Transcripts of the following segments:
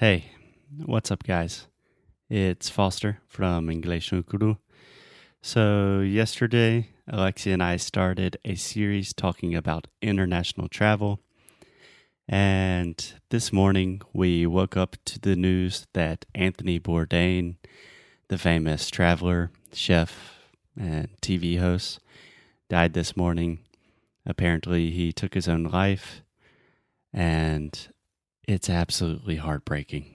Hey, what's up, guys? It's Foster from English no Guru. So, yesterday, Alexia and I started a series talking about international travel. And this morning, we woke up to the news that Anthony Bourdain, the famous traveler, chef, and TV host, died this morning. Apparently, he took his own life, and it's absolutely heartbreaking.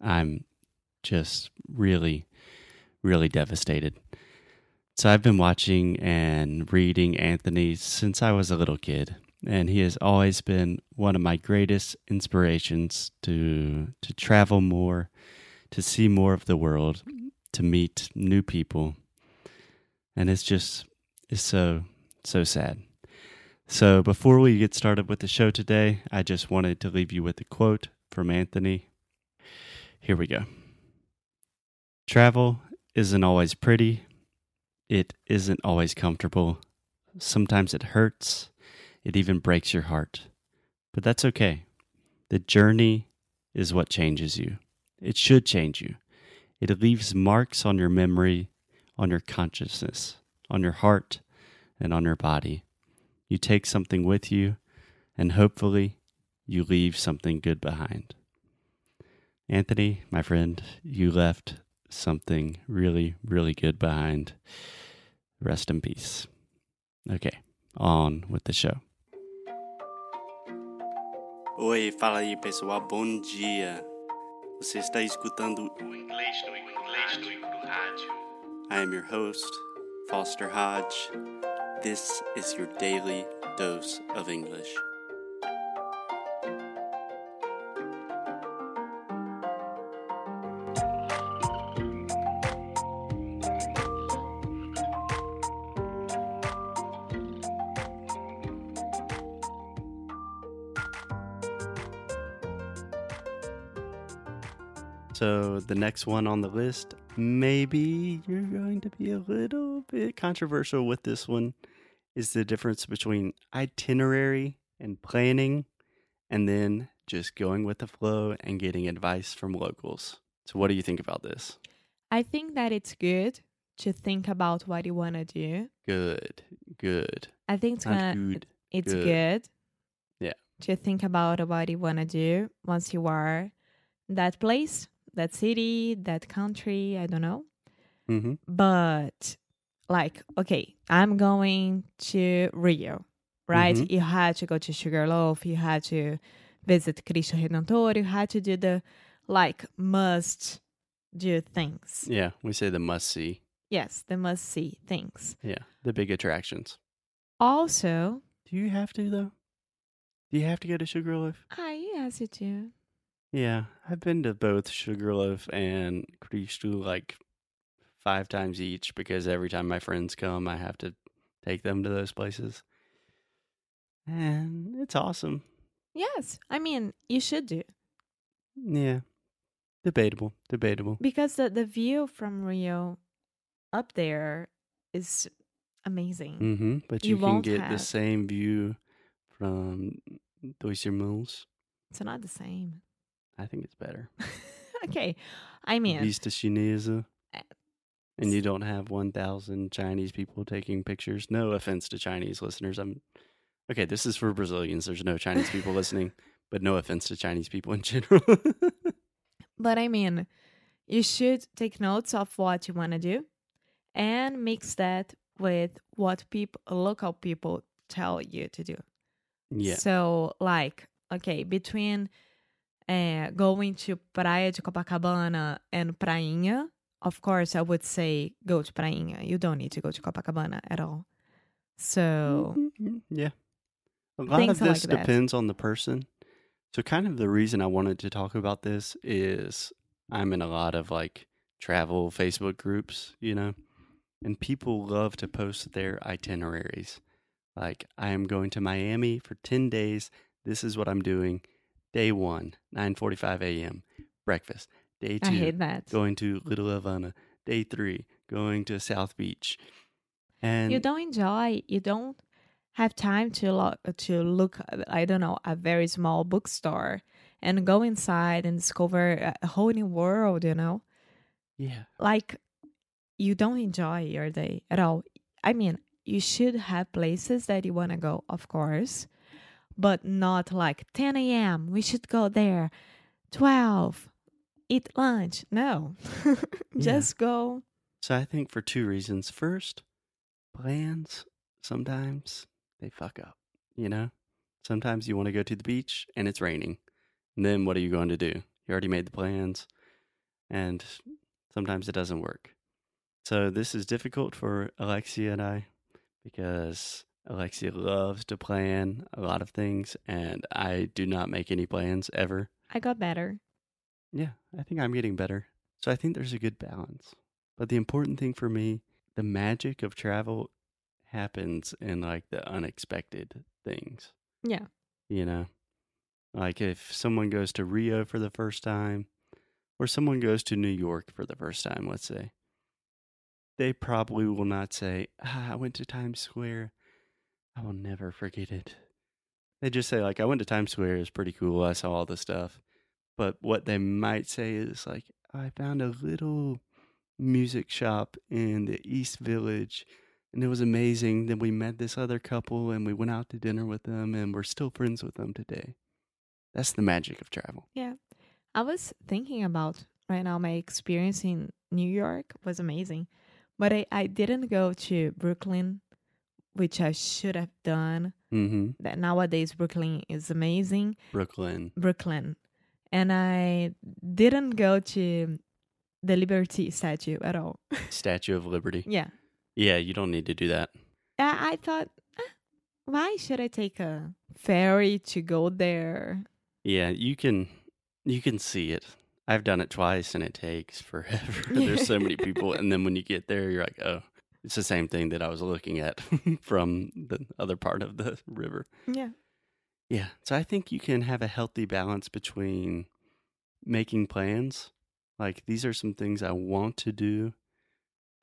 I'm just really, really devastated. So, I've been watching and reading Anthony since I was a little kid, and he has always been one of my greatest inspirations to to travel more, to see more of the world, to meet new people. And it's just it's so so sad. So before we get started with the show today, I just wanted to leave you with a quote from Anthony. Here we go. Travel isn't always pretty. It isn't always comfortable. Sometimes it hurts. It even breaks your heart. But that's okay. The journey is what changes you. It should change you. It leaves marks on your memory, on your consciousness, on your heart, and on your body. You take something with you, and hopefully, you leave something good behind. Anthony, my friend, you left something really, really good behind. Rest in peace. Okay, on with the show. Oi, fala aí pessoal, bom dia. Você está escutando o Inglês no Rádio. I am your host, Foster Hodge. This is your daily dose of English. So, the next one on the list, maybe you're going to be a little bit controversial with this one, is the difference between itinerary and planning, and then just going with the flow and getting advice from locals. So, what do you think about this? I think that it's good to think about what you want to do. Good, good. I think it's gonna good. it's good. good. Yeah. To think about what you want to do once you are that place, that city, that country, I don't know. Mm-hmm. But like, okay, I'm going to Rio, right? Mhm. You had to go to Sugarloaf, you had to visit Cristo Redentor, you had to do the like must do things. Yeah, we say the must see. Yes, the must see things. Yeah, the big attractions. Also, Do you have to, though? Do you have to go to Sugarloaf? I yes, you do. Yeah, I've been to both Sugarloaf and Cristo like five times each because every time my friends come, I have to take them to those places. And it's awesome. Yes, I mean you should do Yeah. Debatable. Debatable. because the the view from Rio up there is amazing. Mm-hmm. But You you, can get the same view from Dois Mills. It's not the same. I think it's better. okay, I mean Vista Chinesa. And you don't have 1,000 Chinese people taking pictures. No offense to Chinese listeners. I'm okay. This is for Brazilians. There's no Chinese people listening, but no offense to Chinese people in general. But I mean, you should take notes of what you want to do and mix that with what people, local people tell you to do. yeah. So, like, okay, between uh, going to Praia de Copacabana and Prainha, of course, I would say go to Prainha. You don't need to go to Copacabana at all. So, Mhm, Yeah. A lot of this like depends on the person. So, kind of the reason I wanted to talk about this is I'm in a lot of like travel Facebook groups, you know, and people love to post their itineraries. Like, I am going to Miami for 10 days. This is what I'm doing. Day one, 9:45 a.m. breakfast. Day I two, hate that. going to Little Havana. Day three, going to South Beach. And you don't enjoy, you don't have time to look, to look, I don't know, a very small bookstore and go inside and discover a- a whole new world, you know? Yeah. Like you don't enjoy your day at all. I mean, you should have places that you want to go, of course, but not like 10 a.m. We should go there. 12, eat lunch. No, just go. So I think for two reasons. First, plans sometimes they fuck up, you know? Sometimes you want to go to the beach and it's raining. And then what are you going to do? You already made the plans and sometimes it doesn't work. So this is difficult for Alexia and I because Alexia loves to plan a lot of things and I do not make any plans ever. I got better. Yeah, I think I'm getting better. So I think there's a good balance. But the important thing for me, the magic of travel happens in like the unexpected things, Yeah. you know? Like if someone goes to Rio for the first time or someone goes to New York for the first time, let's say, they probably will not say, ah, I went to Times Square. I will never forget it. They just say, like, I went to Times Square. It was pretty cool. I saw all the stuff. But what they might say is, like, I found a little music shop in the East Village and it was amazing. Then we met this other couple and we went out to dinner with them and we're still friends with them today. That's the magic of travel. Yeah. I was thinking about right now my experience in New York was amazing. But I, I didn't go to Brooklyn, which I should have done. Mm-hmm. That nowadays Brooklyn is amazing. Brooklyn. Brooklyn. And I didn't go to the Liberty statue at all. Statue of Liberty. yeah. Yeah, you don't need to do that. I, I thought, "Ah, why should I take a ferry to go there? Yeah, you can you can see it. I've done it twice and it takes forever. There's so many people and then when you get there you're like, "Oh, it's the same thing that I was looking at from the other part of the river." Yeah. Yeah. So I think you can have a healthy balance between making plans. Like these are some things I want to do.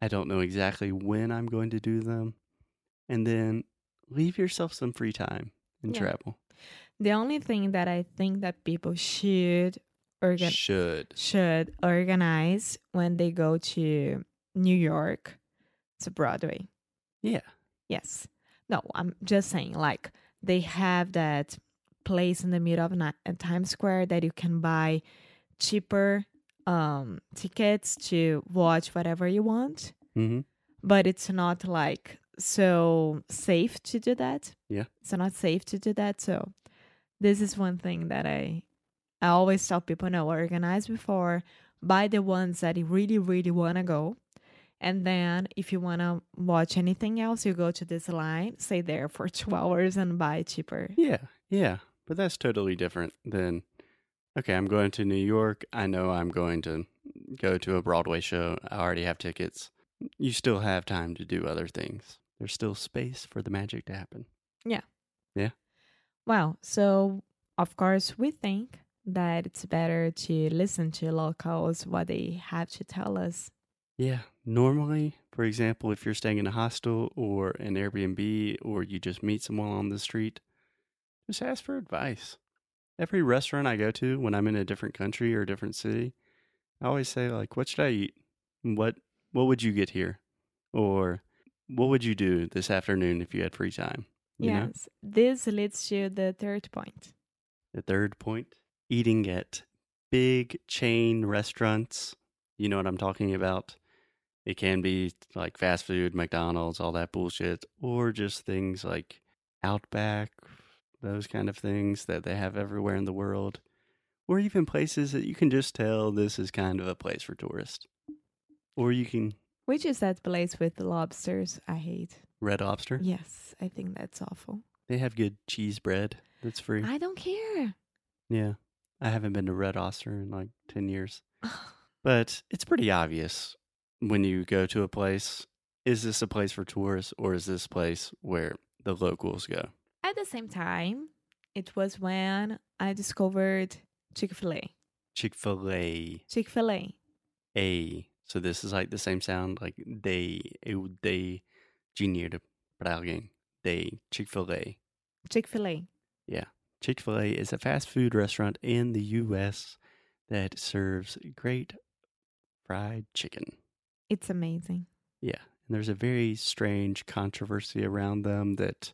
I don't know exactly when I'm going to do them. And then leave yourself some free time and Yeah. travel. The only thing that I think that people should organ- Should. should organize when they go to New York to Broadway. Yeah. Yes. No, I'm just saying, like, they have that place in the middle of Ni- uh, Times Square that you can buy cheaper um, tickets to watch whatever you want, Mm-hmm. but it's not like so safe to do that. Yeah. It's not safe to do that. So, this is one thing that I I always tell people no, organize before, buy the ones that you really, really want to go. And then if you want to watch anything else, you go to this line, stay there for two hours and buy cheaper. Yeah, yeah. But that's totally different than okay, I'm going to New York. I know I'm going to go to a Broadway show. I already have tickets. You still have time to do other things. There's still space for the magic to happen. Yeah. Yeah. Well, so of course, we think that it's better to listen to locals, what they have to tell us. Yeah. Normally, for example, if you're staying in a hostel or an Airbnb or you just meet someone on the street, just ask for advice. Every restaurant I go to when I'm in a different country or a different city, I always say like, "What should I eat? What what would you get here?" Or "What would you do this afternoon if you had free time?" You know? yes. This leads to the third point. The third point, eating at big chain restaurants. You know what I'm talking about? It can be like fast food, McDonald's, all that bullshit, or just things like Outback, those kind of things that they have everywhere in the world, or even places that you can just tell this is kind of a place for tourists. Or you can Which is that place with the lobsters I hate? Red Lobster. Yes, I think that's awful. They have good cheese bread that's free. I don't care. Yeah. I haven't been to Red Lobster in like 10 years. But it's pretty obvious when you go to a place is this a place for tourists or is this place where the locals go? At the same time, it was when I discovered Chick fil A. Chick fil A. Chick fil A. A. So this is like the same sound like they, dei dinheiro para alguém. They, Chick fil A. Chick fil A. Yeah. Chick fil A is a fast food restaurant in the U.S. that serves great fried chicken. It's amazing. Yeah. And there's a very strange controversy around them that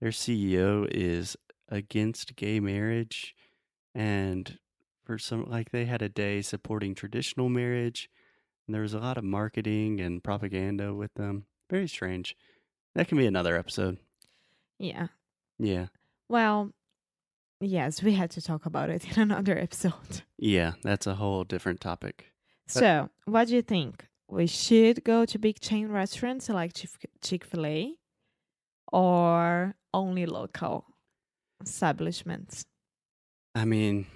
their CEO is against gay marriage. And for some, like, they had a day supporting traditional marriage. And there was a lot of marketing and propaganda with them. Very strange. That can be another episode. Yeah. Yeah. Well, yes, we had to talk about it in another episode. Yeah. That's a whole different topic. But- So, what do you think? We should go to big chain restaurants like Chick fil A or only local establishments? I mean,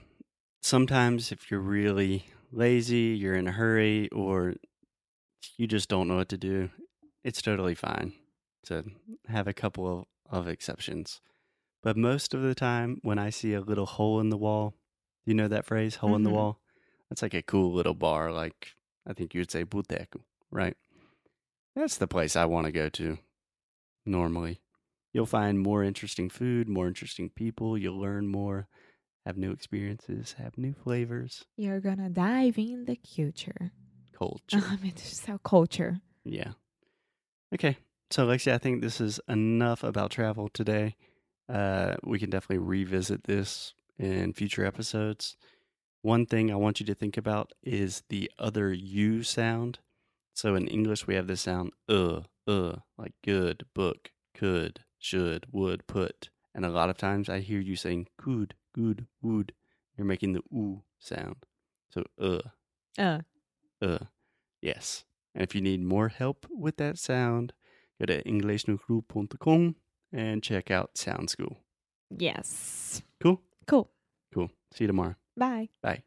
sometimes if you're really lazy, you're in a hurry, or you just don't know what to do, it's totally fine to have a couple of, of exceptions. But most of the time, when I see a little hole in the wall, you know that phrase, hole in the Mhm. wall? That's like a cool little bar, like I think you would say boteco, right? That's the place I want to go to normally. You'll find more interesting food, more interesting people, you'll learn more, have new experiences, have new flavors, You're gonna dive in the culture. culture. I mean, just our culture. Yeah. Okay. So, Lexi, I think this is enough about travel today. Uh, we can definitely revisit this in future episodes. One thing I want you to think about is the other U sound. So, in English, we have the sound uh, uh, like good, book, could, should, would, put. And a lot of times I hear you saying could, good, would. You're making the oo sound. So, uh, Uh, uh, yes. And if you need more help with that sound, go to EnglishNucru.com and check out Sound School. yes. Cool? Cool. Cool. See you tomorrow. Bye. Bye.